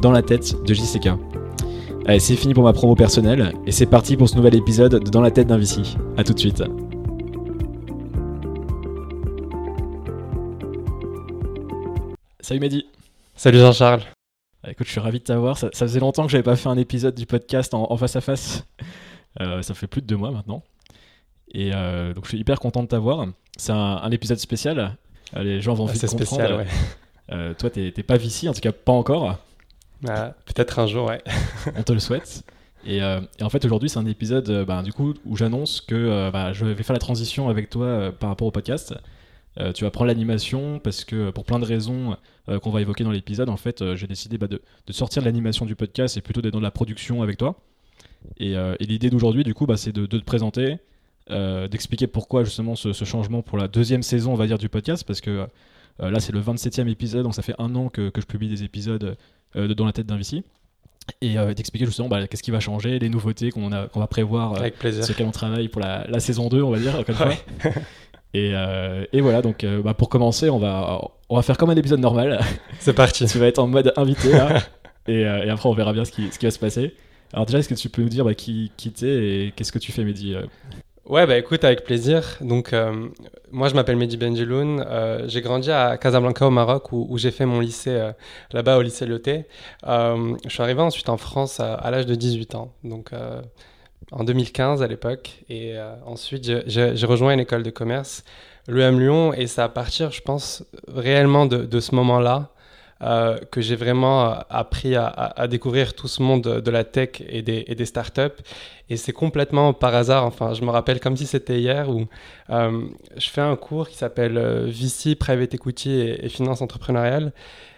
Dans la tête de JCK. Allez, c'est fini pour ma promo personnelle et c'est parti pour ce nouvel épisode de Dans la tête d'un VC. A tout de suite. Salut Mehdi. Salut Jean-Charles. Ah, écoute, je suis ravi de t'avoir. Ça, ça faisait longtemps que j'avais pas fait un épisode du podcast en, en face à face. Euh, ça fait plus de deux mois maintenant. Et euh, donc je suis hyper content de t'avoir. C'est un, un épisode spécial. Les gens vont Ah, vite c'est comprendre. spécial, ouais. Euh, toi, t'es t'es pas VC, en tout cas pas encore. Ah, Peut-être un jour, ouais. On te le souhaite. Et, euh, et en fait, aujourd'hui, c'est un épisode euh, bah, du coup, où j'annonce que euh, bah, je vais faire la transition avec toi euh, par rapport au podcast. Euh, tu vas prendre l'animation parce que pour plein de raisons euh, qu'on va évoquer dans l'épisode, en fait, euh, j'ai décidé bah, de, de sortir de l'animation du podcast et plutôt d'être dans la production avec toi. Et, euh, et l'idée d'aujourd'hui, du coup, bah, c'est de, de te présenter, euh, d'expliquer pourquoi justement ce, ce changement pour la deuxième saison, on va dire, du podcast, parce que euh, là, c'est le 27e épisode, donc ça fait un an que, que je publie des épisodes euh, de Dans la tête d'un VC. Et euh, d'expliquer justement bah, qu'est-ce qui va changer, les nouveautés qu'on qu'on va prévoir, euh, Avec plaisir. sur lesquelles on travaille pour la, la saison 2, on va dire, Ouais. fois. Et, euh, et voilà, donc euh, bah, pour commencer, on va, on va faire comme un épisode normal. C'est parti. tu vas être en mode invité là. et, euh, et après, on verra bien ce qui, ce qui va se passer. Alors, déjà, est-ce que tu peux nous dire bah, qui, qui t'es et qu'est-ce que tu fais, Mehdi Ouais, bah écoute, avec plaisir. Donc, euh, moi, je m'appelle Mehdi Benjeloun. Euh, j'ai grandi à Casablanca, au Maroc, où, où j'ai fait mon lycée euh, là-bas, au lycée Lyoté. Euh, je suis arrivé ensuite en France à, l'âge de 18 ans, donc euh, en 2015 à l'époque. Et euh, ensuite, j'ai- rejoint une école de commerce, l'EM Lyon, et c'est à partir, je pense, réellement de, de ce moment-là. Euh, que j'ai vraiment euh, appris à, à- à découvrir tout ce monde de, la tech et des, et des startups. Et c'est complètement par hasard, enfin, je me rappelle comme si c'était hier, où euh, je fais un cours qui s'appelle VC, Private Equity et, et Finance Entrepreneuriale.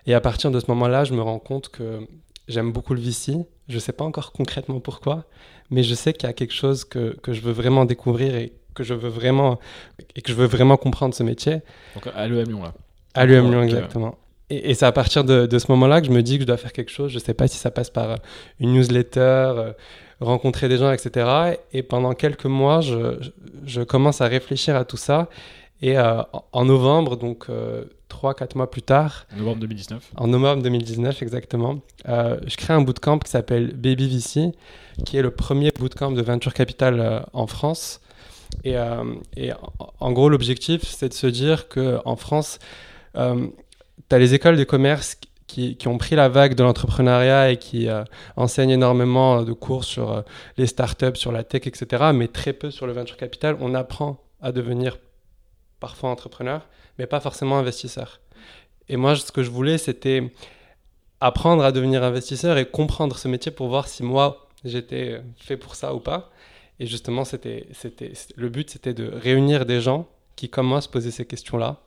Et à partir de ce moment-là, je me rends compte que j'aime beaucoup le VC. Je ne sais pas encore concrètement pourquoi, mais je sais qu'il y a quelque chose que, que je veux vraiment découvrir et que je veux vraiment, et que je veux vraiment comprendre ce métier. Donc, à l'EM Lyon, là. À l'UM Lyon, exactement. Et, et c'est à partir de, de ce moment-là que je me dis que je dois faire quelque chose. Je ne sais pas si ça passe par euh, une newsletter, euh, rencontrer des gens, etc. Et pendant quelques mois, je, commence à réfléchir à tout ça. Et euh, en- en novembre, donc 3-4 mois plus tard, Novembre 2019. en novembre 2019 exactement, euh, je crée un bootcamp qui s'appelle Baby VC, qui est le premier bootcamp de venture capital euh, en France. Et, euh, et en, en gros, l'objectif, c'est de se dire qu'en France, tu as les écoles de commerce qui, qui ont pris la vague de l'entrepreneuriat et qui euh, enseignent énormément de cours sur euh, les startups, sur la tech, etc., mais très peu sur le venture capital. On apprend à devenir parfois entrepreneur, mais pas forcément investisseur. Et moi, ce que je voulais, c'était apprendre à devenir investisseur et comprendre ce métier pour voir si moi, j'étais fait pour ça ou pas. Et justement, c'était, c'était, le but, c'était de réunir des gens qui, comme moi, se posaient ces questions-là.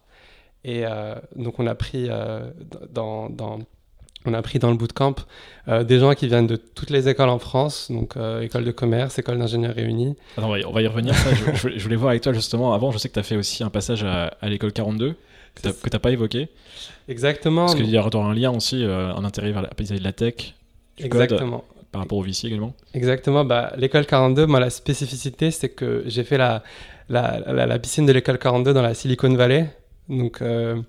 Et euh, donc, on a pris euh, dans, dans, on a pris dans le bootcamp euh, des gens qui viennent de toutes les écoles en France, donc euh, école de commerce, école d'ingénieur réunie. Attends, on va y- on va y revenir. Ça, je, je voulais- voir avec toi justement. Avant, je sais que tu as fait aussi un passage à, à l'école 42 que tu n'as pas évoqué. Exactement. Parce qu'il y aura un lien aussi, euh, un intérêt vers la, de la tech, du code, Exactement. par rapport au VC également. Exactement. Bah, l'école 42, moi, la spécificité, c'est que j'ai fait la, la, la, la piscine de l'école 42 dans la Silicon Valley. Donc, euh,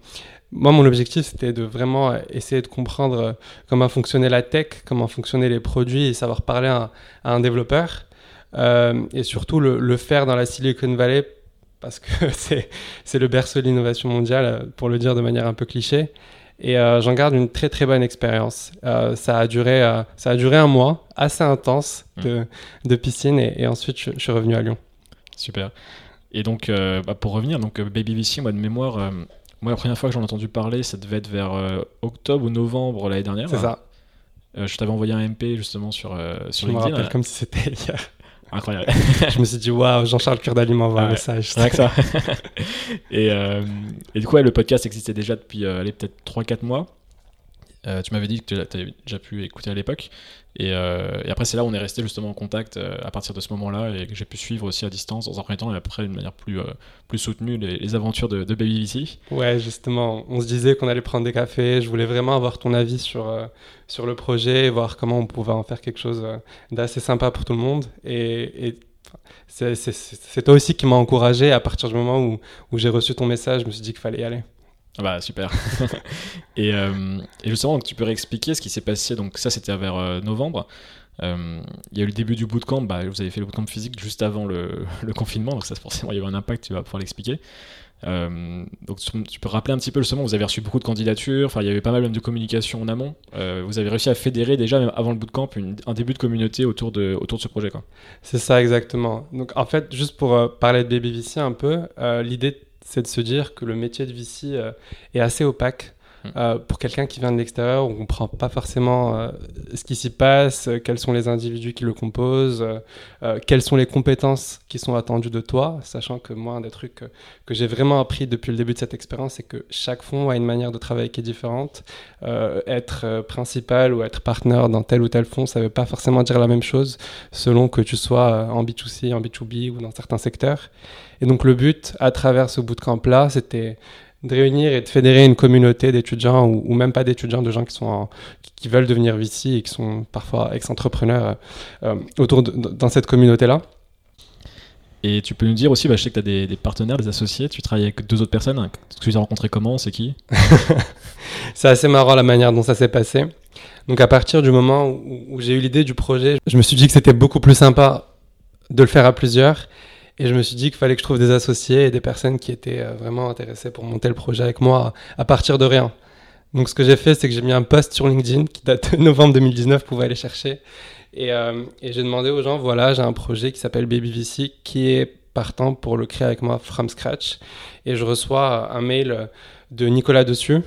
moi, mon objectif, c'était de vraiment essayer de comprendre comment fonctionnait la tech, comment fonctionnaient les produits et savoir parler à, à un développeur. Euh, et surtout, le, le faire dans la Silicon Valley parce que c'est le berceau de l'innovation mondiale, pour le dire de manière un peu cliché. Et euh, j'en garde une très très bonne expérience. Ça, a duré, ça a duré un mois, assez intense de, de piscine, et, et ensuite je, je suis revenu à Lyon. Super. Et donc, euh, bah, pour revenir, donc euh, Baby VC, moi de mémoire, euh, moi la première fois que j'en ai entendu parler, ça devait être vers euh, octobre ou novembre l'année dernière. C'est ça. Je t'avais envoyé un MP justement sur, sur Je me LinkedIn. rappelle comme si c'était hier. Incroyable. je me suis dit, waouh, Jean-Charles Kurdali m'envoie Ah un ouais. message. C'est vrai que ça. et, et du coup, ouais, le podcast existait déjà depuis allez, peut-être 3-4 mois. Euh, tu m'avais dit que tu avais déjà pu écouter à l'époque. Et, euh, et, après, c'est là où on est resté justement en contact euh, à partir de ce moment-là et que j'ai pu suivre aussi à distance dans un premier temps et après d'une manière plus, plus soutenue les, aventures de, de Baby VC. Ouais, justement, on se disait qu'on allait prendre des cafés. Je voulais vraiment avoir ton avis sur, sur le projet et voir comment on pouvait en faire quelque chose d'assez sympa pour tout le monde. Et, c'est toi aussi qui m'as encouragé à partir du moment où, où j'ai reçu ton message. Je me suis dit qu'il fallait y aller. Ah bah super. et, euh, et, justement, tu peux réexpliquer ce qui s'est passé. Donc ça, c'était vers euh, novembre. Euh, il y a eu le début du bootcamp. Bah, vous avez fait le bootcamp physique juste avant le, le confinement, donc ça forcément il y a eu un impact. Tu vas pouvoir l'expliquer. donc tu peux rappeler un petit peu justement. Vous avez reçu beaucoup de candidatures. Enfin, il y avait pas mal de communication en amont. vous avez réussi à fédérer déjà même avant le bootcamp une, un début de communauté autour de autour de ce projet. C'est ça exactement. Donc en fait, juste pour parler de BabyVC un peu, l'idée c'est de se dire que le métier de VC euh, est assez opaque. Hmm. Euh, pour quelqu'un qui vient de l'extérieur, on ne comprend pas forcément euh, ce qui s'y passe, quels sont les individus qui le composent, quelles sont les compétences qui sont attendues de toi, sachant que moi, un des trucs que, que j'ai vraiment appris depuis le début de cette expérience, c'est que chaque fonds a une manière de travailler qui est différente. être principal ou être partenaire dans tel ou tel fonds, ça ne veut pas forcément dire la même chose selon que tu sois en B2C, en B2B ou dans certains secteurs. Et donc le but, à travers ce bootcamp-là, c'était de réunir et de fédérer une communauté d'étudiants ou, même pas d'étudiants, de gens qui, sont qui veulent devenir VC et qui sont parfois ex-entrepreneurs euh, autour de, dans cette communauté-là. Et tu peux nous dire aussi, bah, je sais que tu as des, partenaires, des associés, tu travailles avec deux autres personnes. Tu les as rencontrés comment? C'est qui? C'est assez marrant la manière dont ça s'est passé. Donc à partir du moment où, où j'ai eu l'idée du projet, je me suis dit que c'était beaucoup plus sympa de le faire à plusieurs et je me suis dit qu'il fallait que je trouve des associés et des personnes qui étaient euh, vraiment intéressées pour monter le projet avec moi à partir de rien. Donc ce que j'ai fait, c'est que j'ai mis un post sur LinkedIn qui date de novembre 2019, vous pouvez aller chercher. Et, euh, et j'ai demandé aux gens, voilà, j'ai un projet qui s'appelle BabyVC qui est partant pour le créer avec moi from scratch. Et je reçois un mail de Nicolas Dessus,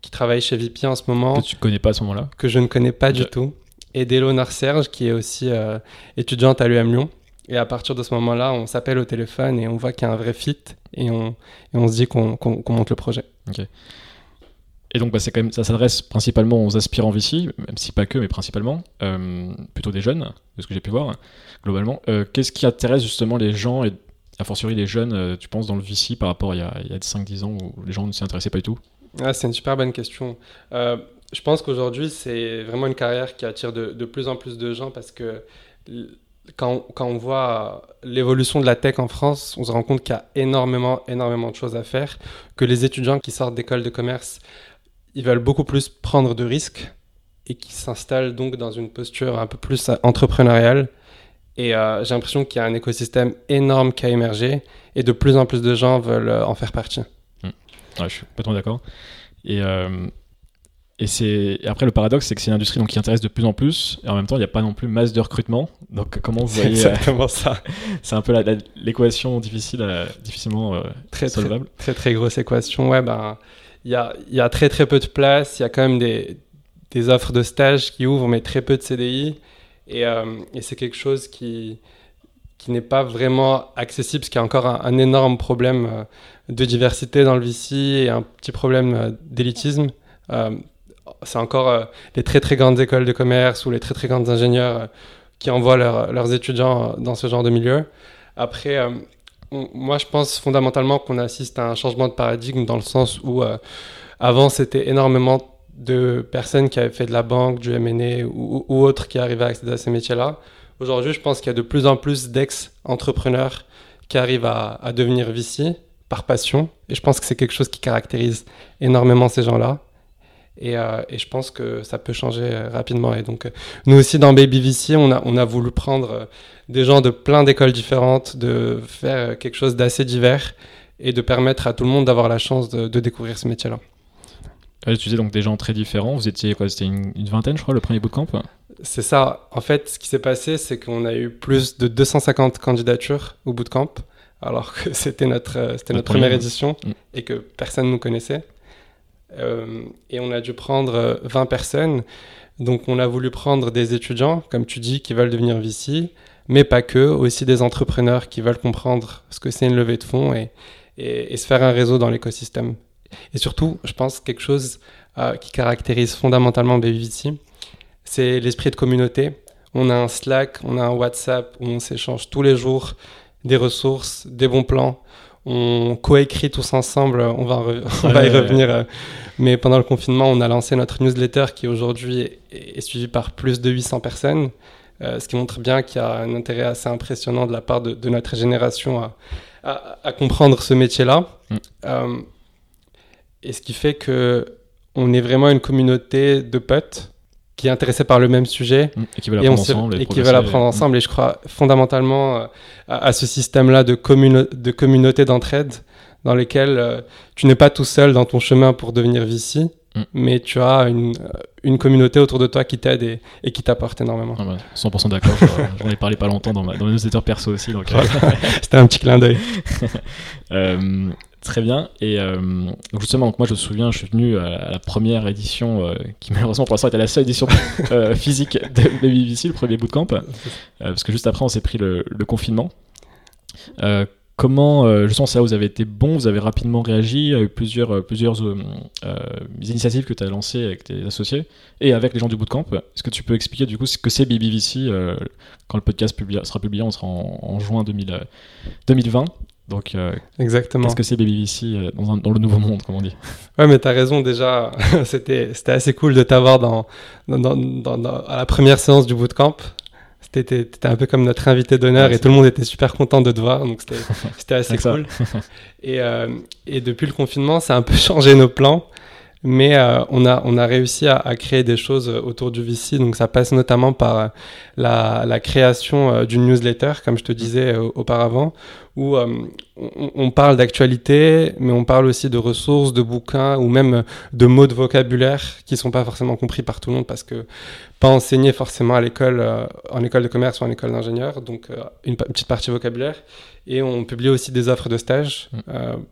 qui travaille chez VP en ce moment. Que tu connais pas à ce moment-là? Que je ne connais pas du tout. Et d'Elonard Serge, qui est aussi euh, étudiante à l'UM Lyon. Et à partir de ce moment-là, on s'appelle au téléphone et on voit qu'il y a un vrai fit et on, et on se dit qu'on monte le projet. Et donc, bah, quand même, ça s'adresse principalement aux aspirants VC, même si pas que, mais principalement, euh, plutôt des jeunes, de ce que j'ai pu voir, globalement. Euh, qu'est-ce qui intéresse justement les gens, et a fortiori les jeunes, euh, tu penses, dans le VC par rapport à il y a, a 5-10 ans où les gens ne s'y intéressaient pas du tout? Ah, C'est une super bonne question. je pense qu'aujourd'hui, c'est vraiment une carrière qui attire de, de, plus en plus de gens parce que quand, on voit l'évolution de la tech en France, on se rend compte qu'il y a énormément, énormément de choses à faire, que les étudiants qui sortent d'école de commerce, ils veulent beaucoup plus prendre de risques et qui s'installent donc dans une posture un peu plus entrepreneuriale. Et euh, j'ai l'impression qu'il y a un écosystème énorme qui a émergé et de plus en plus de gens veulent euh, en faire partie. Mmh. Ouais, je suis complètement d'accord. Et euh, et c'est après le paradoxe, c'est que c'est une industrie donc, qui intéresse de plus en plus, et en même temps, il n'y a pas non plus masse de recrutement. Donc comment vous voyez C'est exactement ça. c'est un peu l'équation difficile, difficilement euh, très, solvable. Très, très, grosse équation. Ouais, ben il y a, y a très très peu de place. Il y a quand même des, des offres de stage qui ouvrent, mais très peu de CDI. Et, euh, et c'est quelque chose qui qui n'est pas vraiment accessible, parce qu'il y a encore un, énorme problème euh, de diversité dans le VC et un petit problème d'élitisme c'est encore euh, les très très grandes écoles de commerce ou les très très grandes ingénieurs euh, qui envoient leurs étudiants euh, dans ce genre de milieu. Après, moi je pense fondamentalement qu'on assiste à un changement de paradigme dans le sens où avant c'était énormément de personnes qui avaient fait de la banque, du M&A ou, ou autres qui arrivaient à accéder à ces métiers-là. Aujourd'hui, je pense qu'il y a de plus en plus d'ex-entrepreneurs qui arrivent à, à devenir VC par passion. Et je pense que c'est quelque chose qui caractérise énormément ces gens-là. Euh, et, je pense que ça peut changer euh, rapidement. Et donc, euh, nous aussi, dans Baby VC, on a, on a voulu prendre des gens de plein d'écoles différentes, de faire quelque chose d'assez divers et de permettre à tout le monde d'avoir la chance de, découvrir ce métier-là. tu disais donc des gens très différents. Vous étiez quoi? C'était une, vingtaine, je crois, le premier bootcamp C'est ça. En fait, ce qui s'est passé, c'est qu'on a eu plus de 250 candidatures au bootcamp, alors que c'était notre, c'était notre, première édition mm. et que personne ne nous connaissait. Euh, et on a dû prendre 20 euh, personnes. Donc on a voulu prendre des étudiants, comme tu dis, qui veulent devenir VC, mais pas que, aussi des entrepreneurs qui veulent comprendre ce que c'est une levée de fonds et, se faire un réseau dans l'écosystème. et surtout, je pense quelque chose qui caractérise fondamentalement BabyVC, c'est l'esprit de communauté. On a un Slack, on a un WhatsApp où on s'échange tous les jours des ressources, des bons plans. On coécrit tous ensemble, on va, on va y revenir. Mais pendant le confinement, on a lancé notre newsletter qui aujourd'hui est, est suivie par plus de 800 personnes. Euh, ce qui montre bien qu'il y a un intérêt assez impressionnant de la part de, notre génération à, comprendre ce métier-là. Mm. Euh, et ce qui fait que on est vraiment une communauté de potes qui est intéressée par le même sujet mm. et qui veulent apprendre ensemble. Et, qui veulent apprendre ensemble. Et je crois fondamentalement euh, à, ce système-là de, de communauté d'entraide dans lequel tu n'es pas tout seul dans ton chemin pour devenir VC, Mm. mais tu as une, une, communauté autour de toi qui t'aide et, et, qui t'apporte énormément. 100% ah d'accord, j'en ai parlé pas longtemps dans, ma, dans mes newsletters perso aussi. Euh, C'était un petit clin d'œil. euh, très bien, et euh, donc justement, donc moi je me souviens, je suis venu à la première édition, euh, qui malheureusement pour l'instant était la seule édition physique de, de BBC, le premier bootcamp, parce que juste après on s'est pris le, le confinement. Comment, euh, sens ça, vous avez été bon, vous avez rapidement réagi, il y a eu plusieurs, euh, plusieurs euh, initiatives que tu as lancées avec tes associés et avec les gens du bootcamp. Est-ce que tu peux expliquer du coup ce que c'est BBVC quand le podcast sera publié, on sera en, juin 2020 donc, Exactement. Qu'est-ce que c'est BBVC dans, dans, le nouveau monde, comme on dit Ouais, mais tu as raison, déjà, c'était assez cool de t'avoir dans, dans, dans, à la première séance du bootcamp. T'étais étais un peu comme notre invité d'honneur et tout le monde était super content de te voir, donc c'était assez cool. et, euh, et, depuis le confinement, ça a un peu changé nos plans, mais euh, on, a, on a réussi à, à, créer des choses autour du VC, donc ça passe notamment par euh, la, la création euh, d'une newsletter, comme je te disais auparavant, où on, on, parle d'actualité, mais on parle aussi de ressources, de bouquins ou même de mots de vocabulaire qui sont pas forcément compris par tout le monde parce que pas enseignés forcément à l'école, en école de commerce ou en école d'ingénieur, donc une, petite partie vocabulaire. Et on publie aussi des offres de stage. Mm.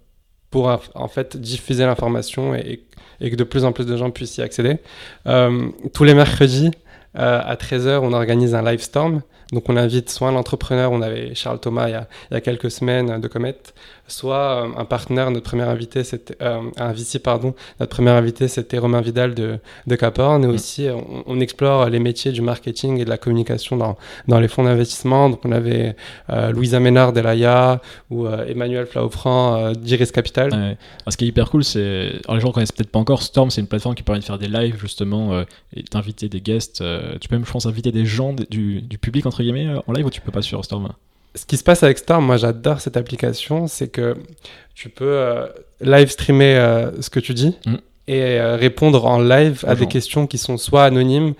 pour en fait diffuser l'information et, et que de plus en plus de gens puissent y accéder. Euh, tous les mercredis, euh, à 13h, on organise un live storm. Donc on invite soit l'entrepreneur, on avait Charles Thomas il y a, il y a quelques semaines de Comet, soit euh, un partenaire, notre premier invité, c'était euh, un VC, pardon, notre premier invité, c'était Romain Vidal de, de Caporn. Et mm. aussi, on, explore les métiers du marketing et de la communication dans, dans les fonds d'investissement. Donc, on avait euh, Louisa Ménard d'Elaya ou euh, Emmanuel Flaufran d'Iris Capital. Ce qui est hyper cool, c'est. Alors, les gens connaissent peut-être pas encore, Storm, c'est une plateforme qui permet de faire des lives, justement, et d'inviter des guests. Tu peux même, je pense, inviter des gens du, du public, entre guillemets, en live ou tu peux pas sur Storm? Ce qui se passe avec Storm, moi j'adore cette application, c'est que tu peux euh, live streamer euh, ce que tu dis mm. et euh, répondre en live à des questions qui sont soit anonymes,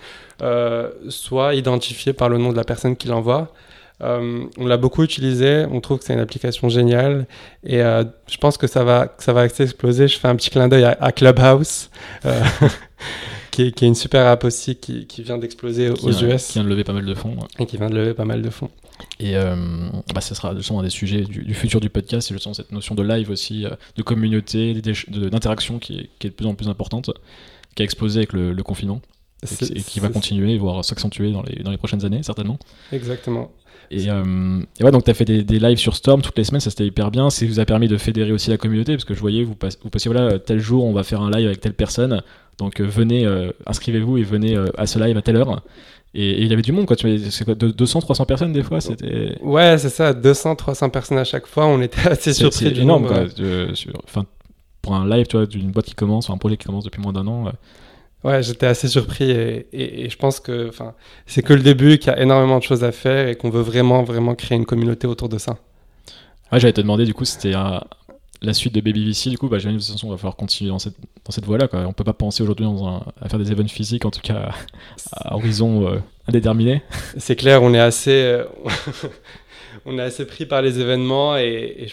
soit identifiées par le nom de la personne qui l'envoie. on l'a beaucoup utilisé, on trouve que c'est une application géniale et je pense que ça va, que ça va exploser. Je fais un petit clin d'œil à, Clubhouse. qui est, une super app aussi qui, vient d'exploser aux US. Qui vient de lever pas mal de fonds. Et qui vient de lever pas mal de fonds. Et euh, bah, ça sera justement un des sujets du, futur du podcast, c'est justement cette notion de live aussi, euh, de communauté, d'interaction qui est, qui est de plus en plus importante, qui a explosé avec le, confinement et, qui va continuer, voire s'accentuer dans les, dans les prochaines années, certainement. Exactement. Et, euh, et, ouais, donc tu as fait des, des, lives sur Storm toutes les semaines, ça c'était hyper bien. Ça vous a permis de fédérer aussi la communauté, parce que je voyais, vous, vous passiez, voilà, tel jour on va faire un live avec telle personne, donc venez, inscrivez-vous et venez à ce live à telle heure. Et, il y avait du monde, quoi. C'est quoi, 200, 300 personnes des fois c'était... Ouais, c'est ça, 200, 300 personnes à chaque fois. On était assez surpris c'est du énorme, Quoi. enfin, pour un live, tu vois, d'une boîte qui commence, ou un projet qui commence depuis moins d'un an. Ouais, j'étais assez surpris et, et, je pense que c'est que le début, qu'il y a énormément de choses à faire et qu'on veut vraiment, vraiment créer une communauté autour de ça. Ouais, j'allais te demander, du coup, c'était un, la suite de Baby VC, du coup, bah, j'ai l'impression qu'on va falloir continuer dans cette, dans cette voie-là. Quoi. On peut pas penser aujourd'hui à faire des events physiques, en tout cas à, horizon euh, indéterminé. C'est clair, on est assez, euh, on est assez pris par les événements et,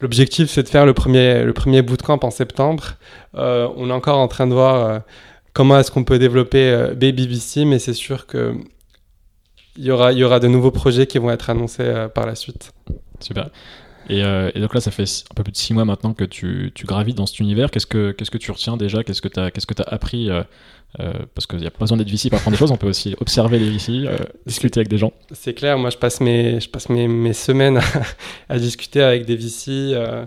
l'objectif c'est de faire le premier, le premier bootcamp en septembre. Euh, on est encore en train de voir comment est-ce qu'on peut développer Baby VC, mais c'est sûr que il y aura, il y aura de nouveaux projets qui vont être annoncés par la suite. Super. Et, donc là, ça fait un peu plus de six mois maintenant que tu, tu gravites dans cet univers. Qu'est-ce que, qu'est-ce que tu retiens déjà? Qu'est-ce que tu as, qu'est-ce que as appris euh, parce qu'il n'y a pas besoin d'être VC pour apprendre des choses, on peut aussi observer les VC, euh, discuter avec des gens. C'est clair, moi je passe mes, je passe mes, mes semaines à, discuter avec des VC, euh,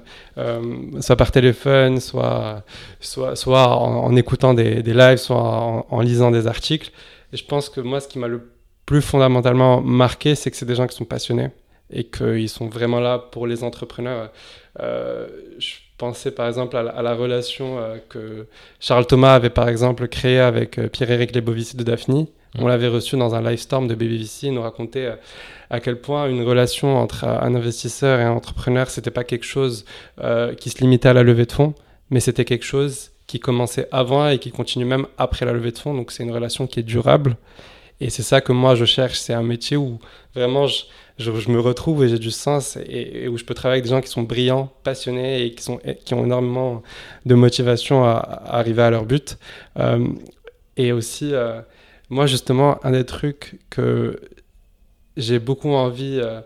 soit par téléphone, soit, soit, soit en, écoutant des, des, lives, soit en, lisant des articles. Et je pense que moi, ce qui m'a le plus fondamentalement marqué, c'est que c'est des gens qui sont passionnés et qu'ils sont vraiment là pour les entrepreneurs. je penser par exemple à la, relation euh, que Charles Thomas avait par exemple créée avec euh, Pierre-Éric Lebovici de Daphne. Mm. On l'avait reçu dans un live storm de BBVC. Il nous racontait euh, à quel point une relation entre un investisseur et un entrepreneur, c'était pas quelque chose qui se limitait à la levée de fonds, mais c'était quelque chose qui commençait avant et qui continue même après la levée de fonds. Donc c'est une relation qui est durable. Et c'est ça que moi je cherche. C'est un métier où vraiment je, je, me retrouve et j'ai du sens et, où je peux travailler avec des gens qui sont brillants, passionnés et qui, sont, qui ont énormément de motivation à, arriver à leur but. Euh, et aussi, euh, moi justement, un des trucs que j'ai beaucoup envie euh,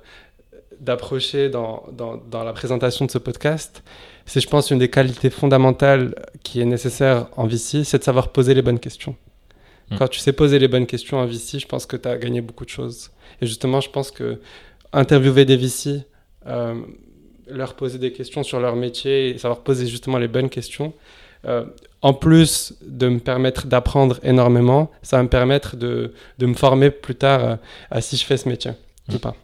d'approcher dans, dans, dans, la présentation de ce podcast, c'est je pense une des qualités fondamentales qui est nécessaire en VC, c'est de savoir poser les bonnes questions. Mm. Quand tu sais poser les bonnes questions en VC, je pense que tu as gagné beaucoup de choses. Et justement, je pense que interviewer des VC, euh, leur poser des questions sur leur métier et savoir poser justement les bonnes questions, euh, en plus de me permettre d'apprendre énormément, ça va me permettre de, de me former plus tard euh, à si je fais ce métier ou pas.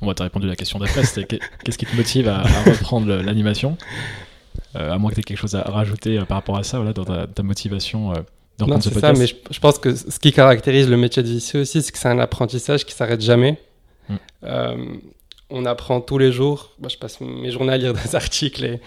On va répondu à la question d'après, c'était qu'est-ce qui te motive à, reprendre l'animation? À moins que tu aies quelque chose à rajouter par rapport à ça, voilà, dans ta, ta motivation non, c'est ça, mais je, pense que ce qui caractérise le métier de VC aussi, c'est que c'est un apprentissage qui s'arrête jamais. Mm. Euh, on apprend tous les jours. Moi, je passe mes journées à lire des articles et,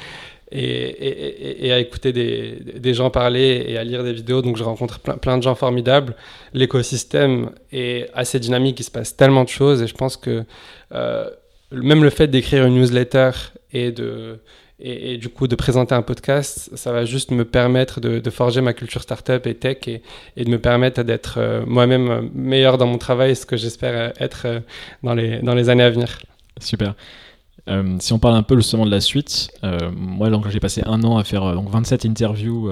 et, et, à écouter des, des, gens parler et à lire des vidéos. Donc, je rencontre plein, plein de gens formidables. L'écosystème est assez dynamique, il se passe tellement de choses et je pense que euh, même le fait d'écrire une newsletter et de et, du coup, de présenter un podcast, ça va juste me permettre de, forger ma culture startup et tech et, de me permettre d'être euh, moi-même meilleur dans mon travail, ce que j'espère être euh, dans, les, dans les années à venir. Super. Euh, si on parle un peu justement de la suite, moi donc j'ai passé un an à faire donc 27 interviews,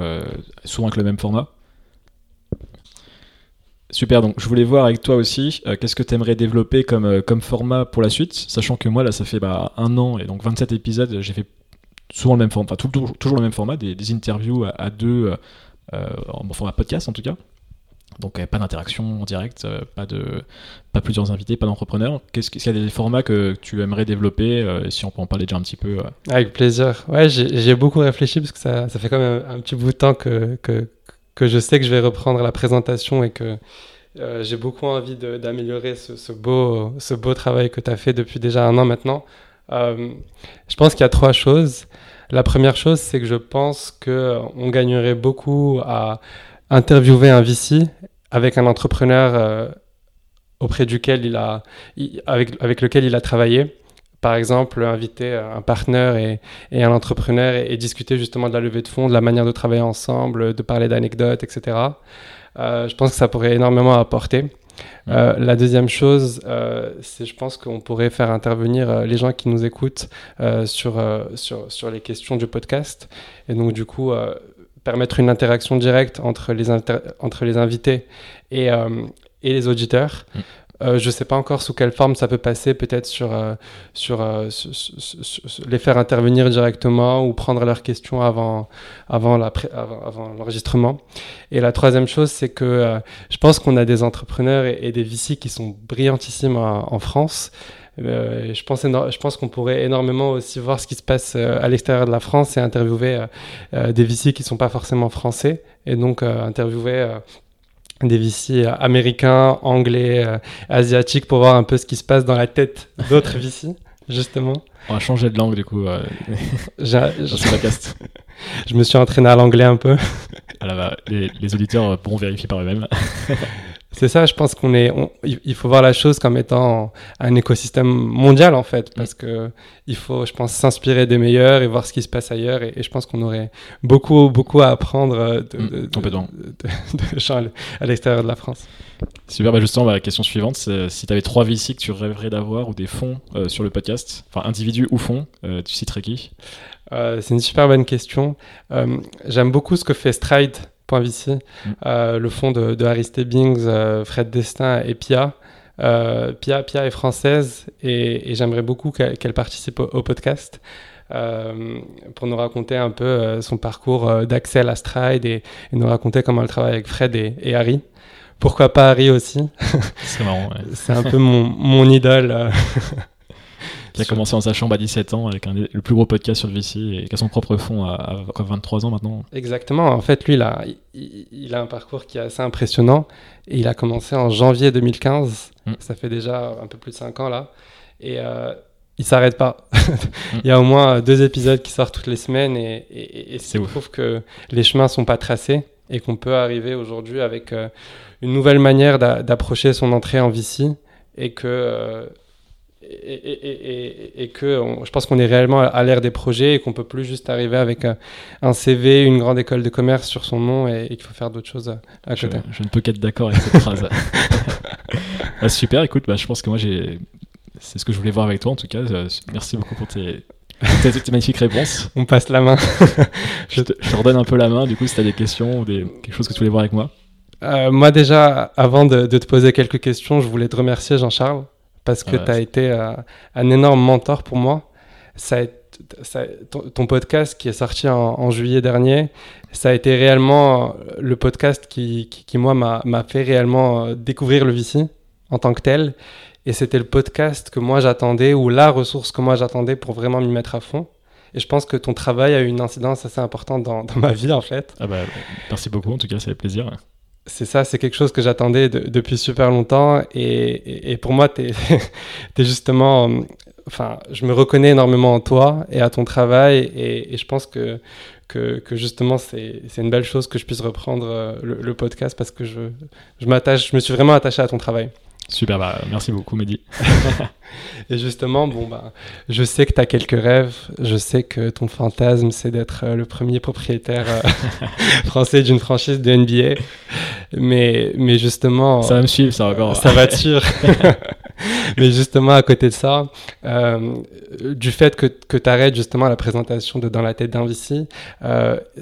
souvent avec le même format. Super, donc je voulais voir avec toi aussi, qu'est-ce que tu aimerais développer comme, comme format pour la suite, sachant que moi là ça fait bah, un an et donc 27 épisodes, j'ai fait souvent le même format, enfin toujours le même format, des, interviews à, deux, euh, euh, en format podcast en tout cas. Donc pas d'interaction en direct, euh, pas, de, pas plusieurs invités, pas d'entrepreneurs. Qu'est-ce qu'il y a des formats que tu aimerais développer Si on peut en parler déjà un petit peu. Avec plaisir. Ouais, j'ai beaucoup réfléchi parce que ça, fait quand même un, petit bout de temps que, que, je sais que je vais reprendre la présentation et que j'ai beaucoup envie d'améliorer ce, beau, ce beau travail que tu as fait depuis déjà un an maintenant. Euh, je pense qu'il y a trois choses. La première chose, c'est que je pense qu'on gagnerait beaucoup à interviewer un VC avec un entrepreneur euh, auprès duquel il a, avec, avec lequel il a travaillé. Par exemple, inviter un partenaire et, et, un entrepreneur et, discuter justement de la levée de fonds, de la manière de travailler ensemble, de parler d'anecdotes, etc. Euh, je pense que ça pourrait énormément apporter. Euh, la deuxième chose, euh, c'est je pense qu'on pourrait faire intervenir euh, les gens qui nous écoutent sur, les questions du podcast. Et donc, du coup, permettre une interaction directe entre les, invités et, et les auditeurs. Mm. Euh, je ne sais pas encore sous quelle forme ça peut passer, peut-être sur, euh, sur, euh, les faire intervenir directement ou prendre leurs questions avant, avant, avant, l'enregistrement. Et la troisième chose, c'est que je pense qu'on a des entrepreneurs et, des VC qui sont brillantissimes en, France. je pense, je pense qu'on pourrait énormément aussi voir ce qui se passe à l'extérieur de la France et interviewer des VC qui ne sont pas forcément français et donc interviewer des VC américains, anglais, euh, asiatiques pour voir un peu ce qui se passe dans la tête d'autres VC, justement. On va changer de langue du coup. Euh, je me suis entraîné à l'anglais un peu. Alors, ah les, les, auditeurs pourront vérifier par eux-mêmes. C'est ça, je pense qu'on est, il faut voir la chose comme étant un écosystème mondial en fait, parce mm. que il faut, je pense, s'inspirer des meilleurs et voir ce qui se passe ailleurs. Et, je pense qu'on aurait beaucoup, beaucoup à apprendre de, mm, de, de, à l'extérieur de la France. Super, bah justement, la question suivante, c'est si tu avais trois VC que tu rêverais d'avoir ou des fonds euh, sur le podcast, enfin individu ou fonds, euh, tu citerais qui? Euh, C'est une super bonne question. J'aime beaucoup ce que fait Stride .vc, mm. euh, le fond de, de Harry Stebbings, euh, Fred Destin et Pia. Euh, Pia, Pia est française et, j'aimerais beaucoup qu'elle participe au, podcast. pour nous raconter un peu son parcours d'Axel à Stride et, nous raconter comment elle travaille avec Fred et, Harry. Pourquoi pas Harry aussi? C'est marrant. C'est un peu mon, mon idole. Qui a commencé dans sa chambre à 17 ans avec le plus gros podcast sur le VC et qui a son propre fond à, 23 ans maintenant. Exactement. En fait, lui, il a, il, a un parcours qui est assez impressionnant et il a commencé en janvier 2015. Mm. Ça fait déjà un peu plus de 5 ans là. Et euh, il s'arrête pas. Il y a au moins deux épisodes qui sortent toutes les semaines et, et, et c'est prouve que les chemins sont pas tracés et qu'on peut arriver aujourd'hui avec euh, une nouvelle manière d'approcher son entrée en VC et que euh, et, que je pense qu'on est réellement à l'ère des projets et qu'on peut plus juste arriver avec un, CV, une grande école de commerce sur son nom et, qu'il faut faire d'autres choses à côté. Je, ne peux qu'être d'accord avec cette phrase. Bah, super, écoute, bah, je pense que moi j'ai, c'est ce que je voulais voir avec toi en tout cas. Euh, merci beaucoup pour tes, tes, magnifiques réponses. On passe la main. je, te, redonne un peu la main du coup si tu as des questions ou des, quelque chose que tu voulais voir avec moi. Euh, moi déjà, avant de, de te poser quelques questions, je voulais te remercier Jean-Charles parce que tu as été euh, un énorme mentor pour moi. Ça, ton, podcast qui est sorti en, juillet dernier, ça a été réellement euh, le podcast qui, qui, moi, m'a fait réellement euh, découvrir le VC en tant que tel. Et c'était le podcast que moi j'attendais, ou la ressource que moi j'attendais pour vraiment m'y mettre à fond. Et je pense que ton travail a eu une incidence assez importante dans, dans ma vie, en fait. Ah bah, merci beaucoup, en tout cas, ça fait plaisir. C'est ça, c'est quelque chose que j'attendais depuis super longtemps. Et, pour moi, tu justement. Enfin, je me reconnais énormément en toi et à ton travail. Et, je pense que, que, que justement, c'est une belle chose que je puisse reprendre euh, le, le podcast parce que je, je, je me suis vraiment attaché à ton travail. Super, bah, merci beaucoup Mehdi. et justement, bon, bah, je sais que tu as quelques rêves, je sais que ton fantasme c'est d'être euh, le premier propriétaire euh, français d'une franchise de NBA, mais, mais justement... Ça va me suivre, ça encore. Ça va te suivre. mais justement, à côté de ça, euh, du fait que, que tu arrêtes justement la présentation de Dans la tête d'un VC,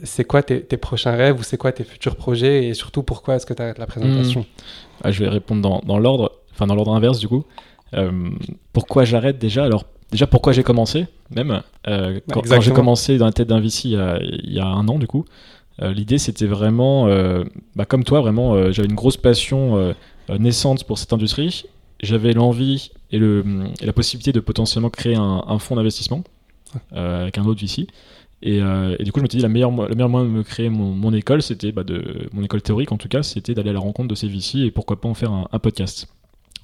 c'est quoi tes, tes, prochains rêves ou c'est quoi tes futurs projets et surtout pourquoi est-ce que tu arrêtes la présentation hmm. ah, Je vais répondre dans, dans l'ordre, enfin dans l'ordre inverse du coup. Euh, pourquoi j'arrête déjà? Alors, déjà, pourquoi j'ai commencé, même euh, Quand, j'ai commencé dans la tête d'un VC il y, a, un an, du coup, euh, l'idée c'était vraiment, bah, comme toi, vraiment, j'avais une grosse passion naissante pour cette industrie. J'avais l'envie et, le, la possibilité de potentiellement créer un, fonds d'investissement avec un autre VC. Et, du coup, je me suis dit, la meilleure, le meilleur moyen de me créer mon, école, c'était bah, de mon école théorique en tout cas, c'était d'aller à la rencontre de ces VC et pourquoi pas en faire un podcast.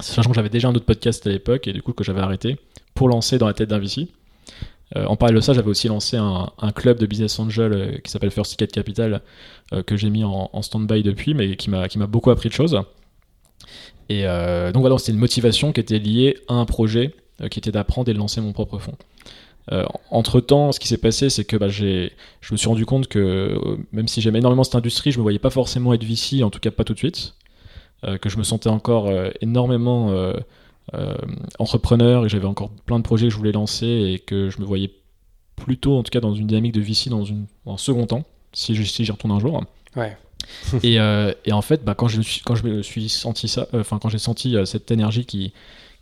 Sachant que j'avais déjà un autre podcast à l'époque et du coup que j'avais arrêté pour lancer dans la tête d'un VC. Euh, en parallèle de ça, j'avais aussi lancé un, club de business angel euh, qui s'appelle First Ticket Capital euh, que j'ai mis en, stand-by depuis, mais qui m'a beaucoup appris de choses. Et donc voilà, c'était une motivation qui était liée à un projet qui était d'apprendre et de lancer mon propre fonds. entre temps, ce qui s'est passé, c'est que bah, je me suis rendu compte que même si j'aimais énormément cette industrie, je me voyais pas forcément être VC, en tout cas pas tout de suite. Euh, que je me sentais encore euh, énormément euh, entrepreneur et j'avais encore plein de projets que je voulais lancer et que je me voyais plutôt, en tout cas, dans une dynamique de VC dans un second temps, si j'y retourne un jour. Ouais. et, et, en fait, bah, quand, je, quand je me suis senti ça, enfin, quand j'ai senti cette énergie qui,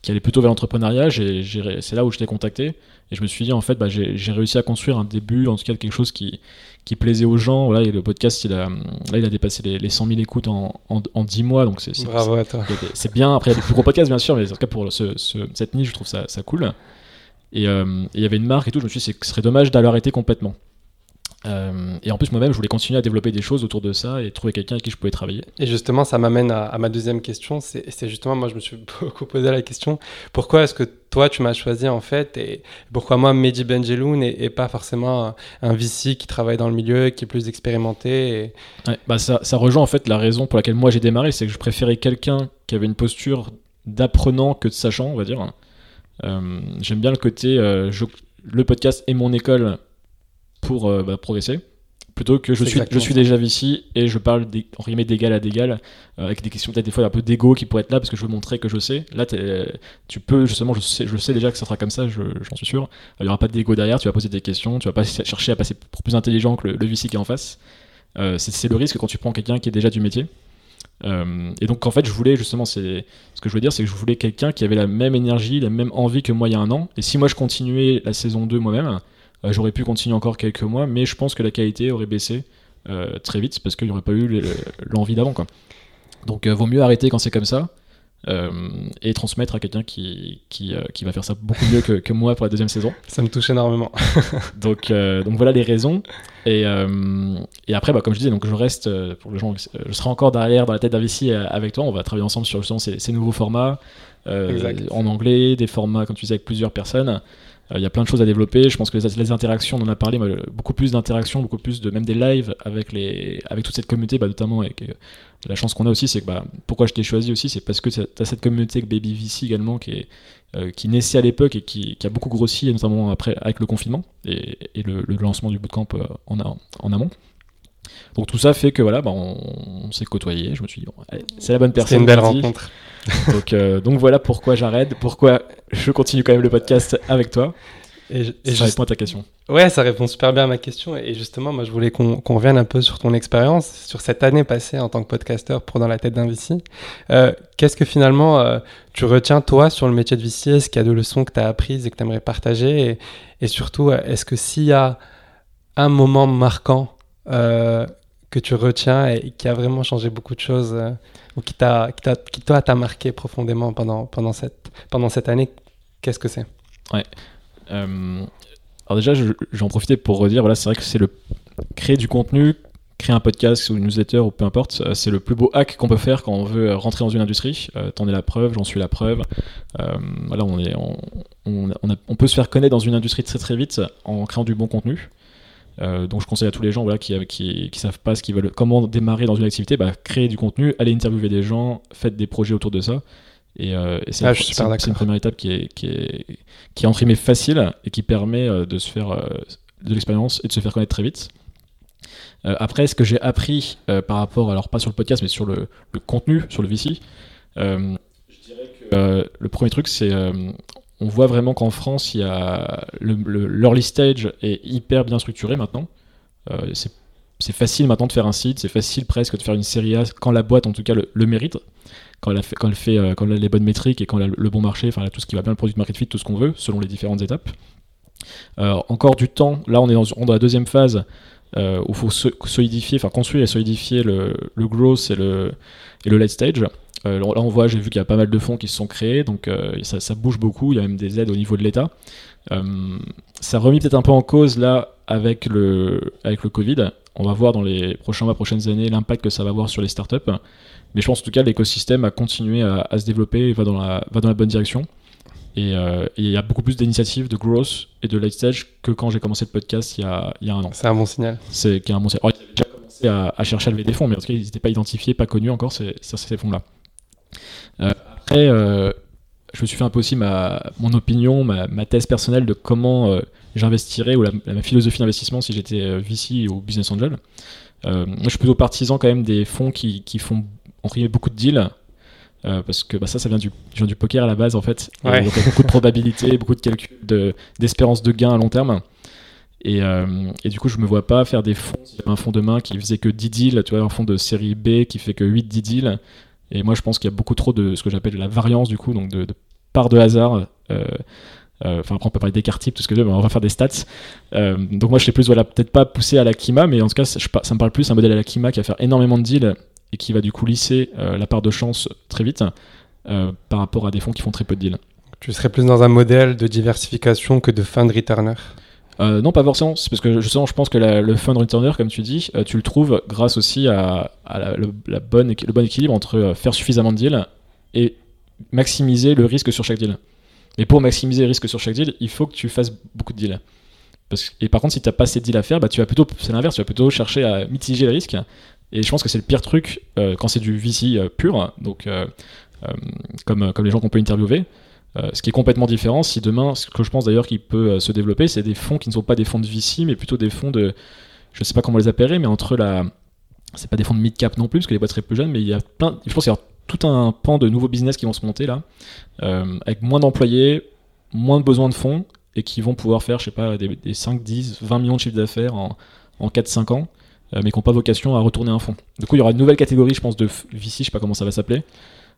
qui allait plutôt vers l'entrepreneuriat, c'est là où je t'ai contacté. Et je me suis dit, en fait, bah, j'ai réussi à construire un début, en tout cas quelque chose qui, qui plaisait aux gens. Voilà, et le podcast, il a, là, il a dépassé les, les 100 000 écoutes en, en, 10 mois. Donc c'est. C'est bien. Après, il y a des plus gros podcasts, bien sûr, mais en tout cas, pour ce, cette niche, je trouve ça, ça cool. Et euh, il y avait une marque et tout. Je me suis dit, ce serait dommage d'aller arrêter complètement. Euh, et en plus, moi-même, je voulais continuer à développer des choses autour de ça et trouver quelqu'un avec qui je pouvais travailler. Et justement, ça m'amène à, ma deuxième question. C'est justement, moi, je me suis beaucoup posé la question pourquoi est-ce que toi, tu m'as choisi en fait Et pourquoi moi, Mehdi Benjeloun et, pas forcément un, VC qui travaille dans le milieu, qui est plus expérimenté bah ça, ça, rejoint en fait la raison pour laquelle moi j'ai démarré c'est que je préférais quelqu'un qui avait une posture d'apprenant que de sachant, on va dire. Euh, j'aime bien le côté euh, le podcast est mon école pour euh, bah, progresser. Plutôt que je suis, je suis déjà ici et je parle d'égal à d'égal avec des questions peut-être des fois un peu d'ego qui pourraient être là parce que je veux montrer que je sais. Là tu peux justement je sais, je sais déjà que ça sera comme ça j'en suis sûr. Il n'y aura pas d'ego derrière tu vas poser des questions tu vas pas chercher à passer pour plus intelligent que le, le VC qui est en face. C'est le risque quand tu prends quelqu'un qui est déjà du métier. Euh, et donc en fait je voulais justement c'est ce que je veux dire c'est que je voulais quelqu'un qui avait la même énergie la même envie que moi il y a un an. Et si moi je continuais la saison 2 moi-même euh, j'aurais pu continuer encore quelques mois mais je pense que la qualité aurait baissé euh, très vite parce qu'il n'y aurait pas eu l'envie d'avant quoi donc vaut mieux arrêter quand c'est comme ça euh, et transmettre à quelqu'un qui, qui, euh, qui, va faire ça beaucoup mieux que, que, moi pour la deuxième saison. Ça me touche énormément. donc, euh, donc voilà les raisons. Et, et après, bah, comme je disais, donc je reste, pour les gens, je serai encore derrière dans la tête d'Avici avec toi. On va travailler ensemble sur justement ces, ces nouveaux formats en anglais, des formats, comme tu disais, avec plusieurs personnes. Il y a plein de choses à développer. Je pense que les, interactions, on en a parlé, beaucoup plus d'interactions, beaucoup plus de même des lives avec, les, avec toute cette communauté, bah, notamment avec la chance qu'on a aussi, c'est que bah, pourquoi je t'ai choisi aussi, c'est parce que tu as cette communauté avec Baby VC également qui, euh, qui naissait à l'époque et qui, a beaucoup grossi, notamment après avec le confinement et, le, lancement du bootcamp euh, en, amont. Donc tout ça fait que voilà, bah, on, s'est côtoyé. Je me suis dit, c'est la bonne personne. C'est une belle rencontre. donc, euh, donc voilà pourquoi j'arrête, pourquoi je continue quand même le podcast avec toi. Et, ça répond à ta question. Ouais, ça répond super bien à ma question. Et justement, moi, je voulais qu'on revienne un peu sur ton expérience, sur cette année passée en tant que podcasteur pour Dans la tête d'un VC. Euh, Qu'est-ce que finalement euh, tu retiens, toi, sur le métier de VC Est-ce qu'il y a de leçons que tu as apprises et que tu aimerais partager? Et, et, surtout, est-ce que s'il y a un moment marquant euh, que tu retiens et qui a vraiment changé beaucoup de choses euh, ou qui, t'a, qui, qui, toi, t'a marqué profondément pendant, pendant, cette, pendant cette année, qu'est-ce que c'est? Ouais. Euh, alors déjà, j'en profiter pour redire, voilà, c'est vrai que c'est le créer du contenu, créer un podcast ou une newsletter ou peu importe, euh, c'est le plus beau hack qu'on peut faire quand on veut rentrer dans une industrie. Euh, T'en es la preuve, j'en suis la preuve. Voilà, on, est, on, on, on, peut se faire connaître dans une industrie très très vite en créant du bon contenu. Euh, donc je conseille à tous les gens voilà, qui, qui, qui savent pas ce qu'ils veulent, comment démarrer dans une activité, bah, créer du contenu, aller interviewer des gens, faites des projets autour de ça. Et, euh, c'est ah, une, première étape qui est, qui est, qui est entre guillemets facile et qui permet euh, de se faire euh, de l'expérience et de se faire connaître très vite. après, ce que j'ai appris par rapport, alors pas sur le podcast, mais sur le, le contenu, sur le VC, je dirais que le premier truc, c'est on voit vraiment qu'en France, il y a l'early stage est hyper bien structuré maintenant. c'est facile maintenant de faire un site, c'est facile presque de faire une série A quand la boîte en tout cas le mérite quand elle, fait, quand elle, fait, euh, quand elle a les bonnes métriques et quand elle a le bon marché, enfin tout ce qui va bien, le produit de market fit, tout ce qu'on veut, selon les différentes étapes. Euh, encore du temps, là on est dans, la deuxième phase euh, où il faut solidifier, enfin construire et solidifier le, le growth et le, et late stage. là on voit, j'ai vu qu'il y a pas mal de fonds qui se sont créés, donc ça, ça, bouge beaucoup, il y a même des aides au niveau de l'État. ça remet peut-être un peu en cause là avec le, avec le Covid. On va voir dans les prochains mois, prochaines années l'impact que ça va avoir sur les startups. Mais je pense en tout cas l'écosystème a continué à, se développer et va dans la bonne direction. Euh, et il y a beaucoup plus d'initiatives de growth et de late stage que quand j'ai commencé le podcast il y a, il y a un an. C'est un bon signal. C'est un bon signal. ils déjà commencé à, chercher à lever des fonds, mais en tout cas, ils n'étaient pas identifiés, pas connus encore, ces, ces fonds-là. Euh, après, euh, je me suis fait un peu aussi ma, mon opinion, ma, ma thèse personnelle de comment j'investirais ou la, ma philosophie d'investissement si j'étais VC ou business angel. moi, je suis plutôt partisan quand même des fonds qui, qui font on beaucoup de deals. Euh, parce que bah, ça, ça vient du, du poker à la base en fait. il y a beaucoup de probabilités, beaucoup de calculs d'espérance de, gain à long terme. Et, euh, et, du coup, je me vois pas faire des fonds. un fonds de main qui faisait que 10 deals, tu vois, un fonds de série B qui fait que 8-10 deals. Et moi, je pense qu'il y a beaucoup trop de ce que j'appelle la variance, du coup, donc de, de part de hasard. Euh, enfin, après, on peut parler d'écart type, tout ce que je veux, mais on va faire des stats. donc, moi, je sais plus, voilà, peut-être pas poussé à la Kima, mais en tout cas, ça, ça me parle plus un modèle à la Kima qui va faire énormément de deals et qui va du coup lisser euh, la part de chance très vite euh, par rapport à des fonds qui font très peu de deals. Tu serais plus dans un modèle de diversification que de fund returner? Euh, non, pas forcément. C'est parce que justement, je pense que la- le fund returner, comme tu dis, tu le trouves grâce aussi à, à la, le, la bonne, le bon équilibre entre faire suffisamment de deals et maximiser le risque sur chaque deal. Mais pour maximiser le risque sur chaque deal, il faut que tu fasses beaucoup de deals. Parce que- et par contre, si tu n'as pas assez de deals à faire, bah, tu vas plutôt, c'est l'inverse, tu vas plutôt chercher à mitiger le risque. Et je pense que c'est le pire truc euh, quand c'est du VC euh, pur, donc euh, comme, comme les gens qu'on peut interviewer. Ce qui est complètement différent, si demain, ce que je pense d'ailleurs qui peut se développer, c'est des fonds qui ne sont pas des fonds de VC, mais plutôt des fonds de, je sais pas comment les appellerait, mais entre la, c'est pas des fonds de mid-cap non plus, parce que les boîtes seraient plus jeunes, mais il y a plein, je pense qu'il y a tout un pan de nouveaux business qui vont se monter là, avec moins d'employés, moins de besoin de fonds, et qui vont pouvoir faire, je sais pas, des, des 5, 10, 20 millions de chiffres d'affaires en, en 4-5 ans, mais qui n'ont pas vocation à retourner un fonds. Du coup, il y aura une nouvelle catégorie, je pense, de VC, je sais pas comment ça va s'appeler.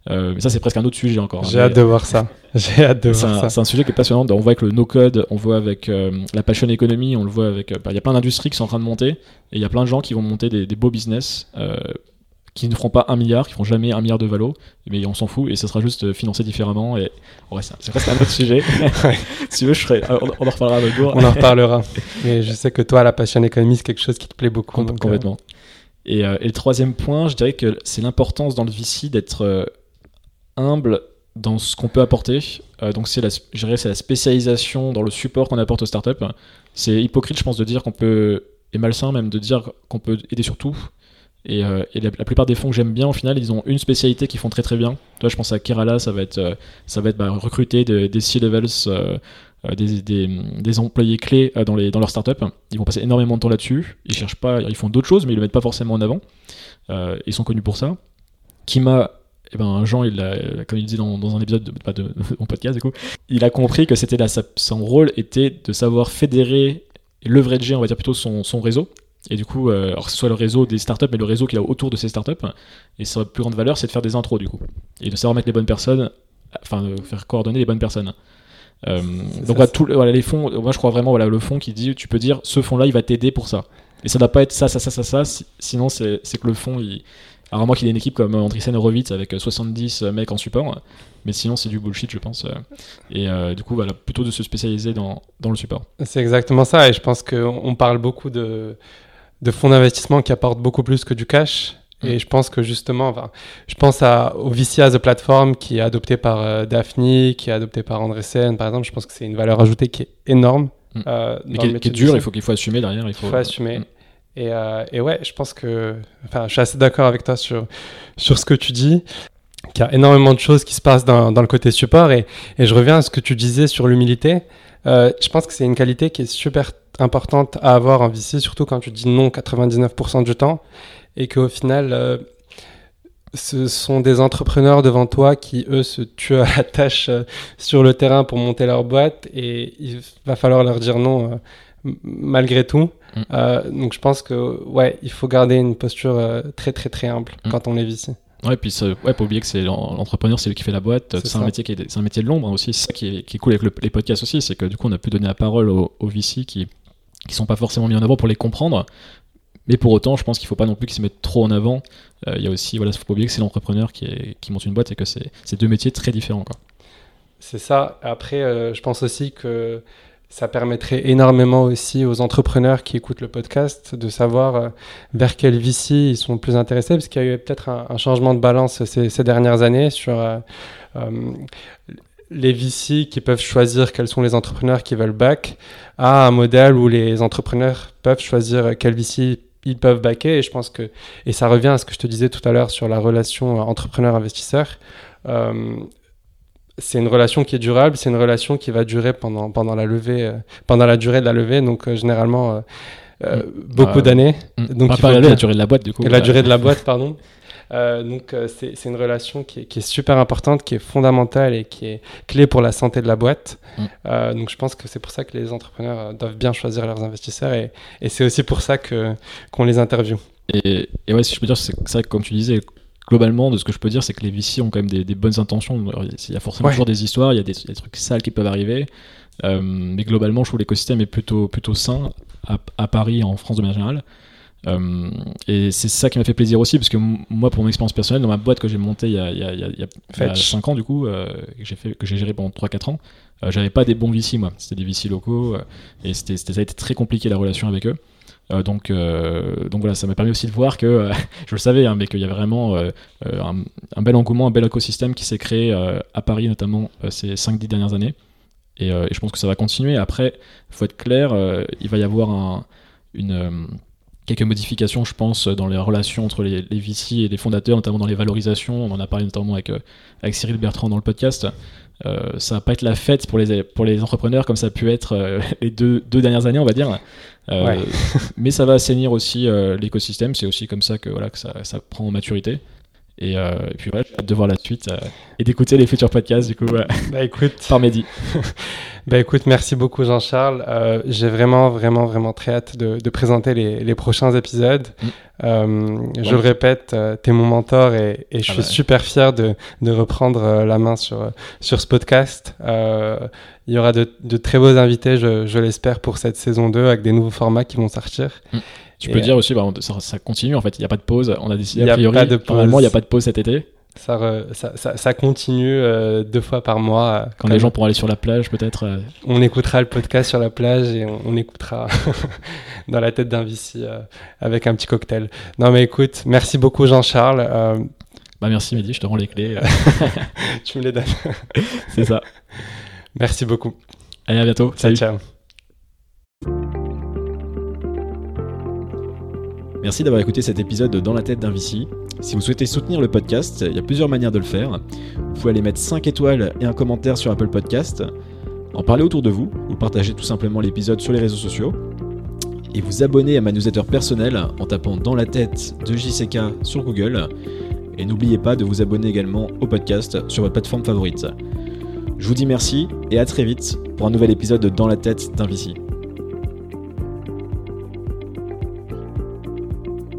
Euh, mais ça, c'est presque un autre sujet encore. J'ai Mais- hâte de voir ça. J'ai hâte de c'est voir un, ça. c'est un sujet qui est passionnant. On voit avec le no-code, on voit avec euh, la passion economy, on le voit avec. euh, bah, Il y a plein d'industries qui sont en train de monter, et il y a plein de gens qui vont monter des, des beaux business euh, qui ne feront pas un milliard, qui feront jamais un milliard de valo, mais on s'en fout, et ça sera juste euh, financé différemment. Et ouais, c'est c'est presque un autre sujet. si tu veux, je serai, on, on en reparlera un autre jour. On en reparlera. Mais je sais que toi, la passion économie, c'est quelque chose qui te plaît beaucoup. Com- donc, euh, complètement. Et, euh, et le troisième point, je dirais que c'est l'importance dans le VC d'être euh, humble dans ce qu'on peut apporter. Donc c'est la, je dirais, c'est la spécialisation dans le support qu'on apporte aux startups. C'est hypocrite, je pense, de dire qu'on peut, et malsain même, de dire qu'on peut aider sur tout. Et, euh, la, plupart des fonds que j'aime bien, au final, ils ont une spécialité qu'ils font très très bien. Toi, je pense à Kerala, ça va être, euh, ça va être bah, recruter de- des C-levels, euh, des, employés clés dans, les, dans leur startup. Ils vont passer énormément de temps là-dessus. Ils cherchent pas, ils font d'autres choses, mais ils le mettent pas forcément en avant. Ils sont connus pour ça. Kima, eh ben, Jean, il a, comme il dit dans, un épisode de, mon podcast, il a compris que c'était son rôle était de savoir fédérer leverager, on va dire plutôt son, son réseau. Et du coup, euh, alors que ce soit le réseau des startups, mais le réseau qu'il a autour de ces startups. Et sa plus grande valeur, c'est de faire des intros, du coup. Et de savoir mettre les bonnes personnes, enfin, de faire coordonner les bonnes personnes. Euh, donc voilà, tout, les fonds, moi je crois vraiment, voilà, le fonds qui dit, tu peux dire, ce fonds-là, il va t'aider pour ça. Et ça doit pas être ça, ça, ça, ça, ça, si- sinon c'est que le fonds, il... Alors à moins qu'il ait une équipe comme Andreessen Horowitz avec euh, 70 mecs en support, mais sinon c'est du bullshit, je pense. euh. Et euh, du coup, voilà, plutôt de se spécialiser dans, dans le support. C'est exactement ça. Et je pense qu'on on parle beaucoup de, de fonds d'investissement qui apportent beaucoup plus que du cash. Et Mm. je pense que justement, enfin, je pense à, au VC as a platform qui est adopté par euh, Daphne, qui est adopté par Andreessen, par exemple. Je pense que c'est une valeur ajoutée qui est énorme. Mm. euh, Mais qui est, qui métier est du dur, VC. il faut qu'il faut assumer derrière. Il faut, faut assumer. Mm. Et, euh, et ouais, je pense que. Enfin, je suis assez d'accord avec toi sur, sur ce que tu dis, qu'il y a énormément de choses qui se passent dans, dans le côté support. Et, et je reviens à ce que tu disais sur l'humilité. Euh, je pense que c'est une qualité qui est super importante à avoir en VC, surtout quand tu dis non 99% du temps. Et qu'au final. euh, ce sont des entrepreneurs devant toi qui, eux, se tuent à la tâche euh, sur le terrain pour monter leur boîte et il va falloir leur dire non euh, malgré tout. Mm. Donc je pense que ouais, il faut garder une posture très très très humble Mm. quand on est VC. Ouais, puis ça- ouais, pas oublier que c'est l'en- l'entrepreneur, c'est lui qui fait la boîte. C'est un métier qui est, c'est un métier de l'ombre hein, aussi. C'est ça qui est, qui est cool avec le- les podcasts aussi, c'est que du coup, on a pu donner la parole aux, aux VC qui qui sont pas forcément mis en avant pour les comprendre. Mais pour autant, je pense qu'il faut pas non plus qu'ils se mettent trop en avant. Euh, Il y a aussi, voilà, faut pas oublier que c'est l'entrepreneur qui, monte une boîte et que c'est deux métiers très différents. C'est ça. Après, euh, je pense aussi que ça permettrait énormément aussi aux entrepreneurs qui écoutent le podcast de savoir euh, vers quel VC ils sont le plus intéressés, parce qu'il y a eu peut-être un, changement de balance ces, dernières années sur euh, euh, les VC qui peuvent choisir quels sont les entrepreneurs qui veulent back, à un modèle où les entrepreneurs peuvent choisir quel VC ils peuvent backer. Et je pense que, et ça revient à ce que je te disais tout à l'heure sur la relation entrepreneur-investisseur. Euh, c'est une relation qui est durable, c'est une relation qui va durer pendant, pendant la levée, euh, pendant la durée de la levée, donc euh, généralement euh, euh, beaucoup Bah, d'années. Mm. Donc, Pas- il pas faut la, la durée de la boîte, du coup. la durée de la boîte, pardon. Euh, donc euh, c'est une relation qui est, qui est super importante, qui est fondamentale et qui est clé pour la santé de la boîte. Mm. Euh, donc je pense que c'est pour ça que les entrepreneurs doivent bien choisir leurs investisseurs et, et c'est aussi pour ça que qu'on les interviewe. Et, et ouais, si je peux dire, c'est ça, comme tu disais, globalement, de ce que je peux dire, c'est que les VC ont quand même des, des bonnes intentions. Alors, Il y a forcément Ouais. toujours des histoires, il y a des, trucs sales qui peuvent arriver. Euh, mais globalement, je trouve que l'écosystème est plutôt, plutôt sain à, à Paris et en France de manière générale. Euh, et c'est ça qui m'a fait plaisir aussi, parce que moi, pour mon expérience personnelle, dans ma boîte que j'ai montée il y a, il y a, il y a, 5 ans, du coup, euh, que j'ai géré pendant 3-4 ans, euh, j'avais pas des bons VC, moi. C'était des VC locaux, et c'était, ça a été très compliqué la relation avec eux. donc, donc voilà, ça m'a permis aussi de voir que, je le savais, hein, mais qu'il y avait vraiment un, bel engouement, un bel écosystème qui s'est créé à Paris, notamment ces 5-10 dernières années. Et, et, je pense que ça va continuer. Après, il faut être clair, il va y avoir un, une quelques modifications, je pense, dans les relations entre les, les, VC et les fondateurs, notamment dans les valorisations. On en a parlé notamment avec, euh, avec Cyril Bertrand dans le podcast. Euh, ça va pas être la fête pour les, pour les entrepreneurs comme ça a pu être euh, les deux, deux, dernières années, on va dire. mais ça va assainir aussi l'écosystème. C'est aussi comme ça que, voilà, que ça, ça prend en maturité. Et, puis voilà, j'ai hâte de voir la suite et d'écouter les futurs podcasts du coup bah, écoute. par Mehdi. Bah écoute, merci beaucoup Jean-Charles. Euh, j'ai vraiment, vraiment, vraiment très hâte de, de présenter les, les, prochains épisodes. Mm. Euh, je le répète, euh, tu es mon mentor et, et je ah suis super fier de, de reprendre euh, la main sur, sur ce podcast. Euh, il y aura de, de, très beaux invités, je, je l'espère, pour cette saison 2 avec des nouveaux formats qui vont sortir. Mm. Tu peux dire aussi, bah, ça, ça, continue en fait, il n'y a pas de pause. On a décidé a, a priori, normalement, il n'y a pas de pause cet été. Ça, ça, ça, continue euh, deux fois par mois. Quand les gens pourront aller sur la plage, peut-être. Euh. On écoutera le podcast sur la plage et on, écoutera dans la tête d'un Vici euh, avec un petit cocktail. Non, mais écoute, merci beaucoup Jean-Charles. Bah merci Mehdi, je te rends les clés. tu me les donnes. C'est ça. Merci beaucoup. Allez, à bientôt. Salut. Ciao. Merci d'avoir écouté cet épisode de Dans la tête d'un Vici. Si vous souhaitez soutenir le podcast, il y a plusieurs manières de le faire. Vous pouvez aller mettre 5 étoiles et un commentaire sur Apple Podcast, en parler autour de vous, ou partager tout simplement l'épisode sur les réseaux sociaux, et vous abonner à ma newsletter personnelle en tapant dans la tête de JCK sur Google. Et n'oubliez pas de vous abonner également au podcast sur votre plateforme favorite. Je vous dis merci et à très vite pour un nouvel épisode de Dans la tête d'un Vici.